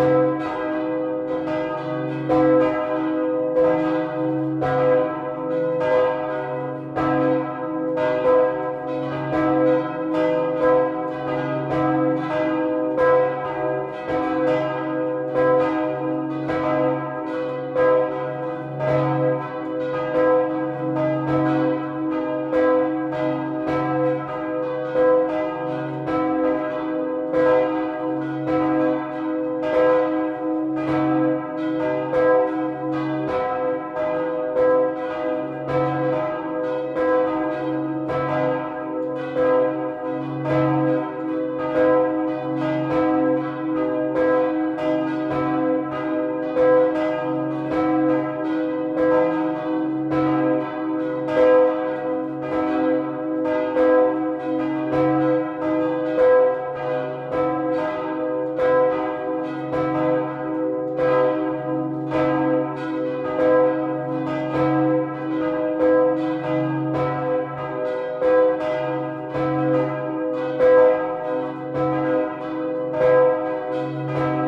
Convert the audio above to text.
Música Música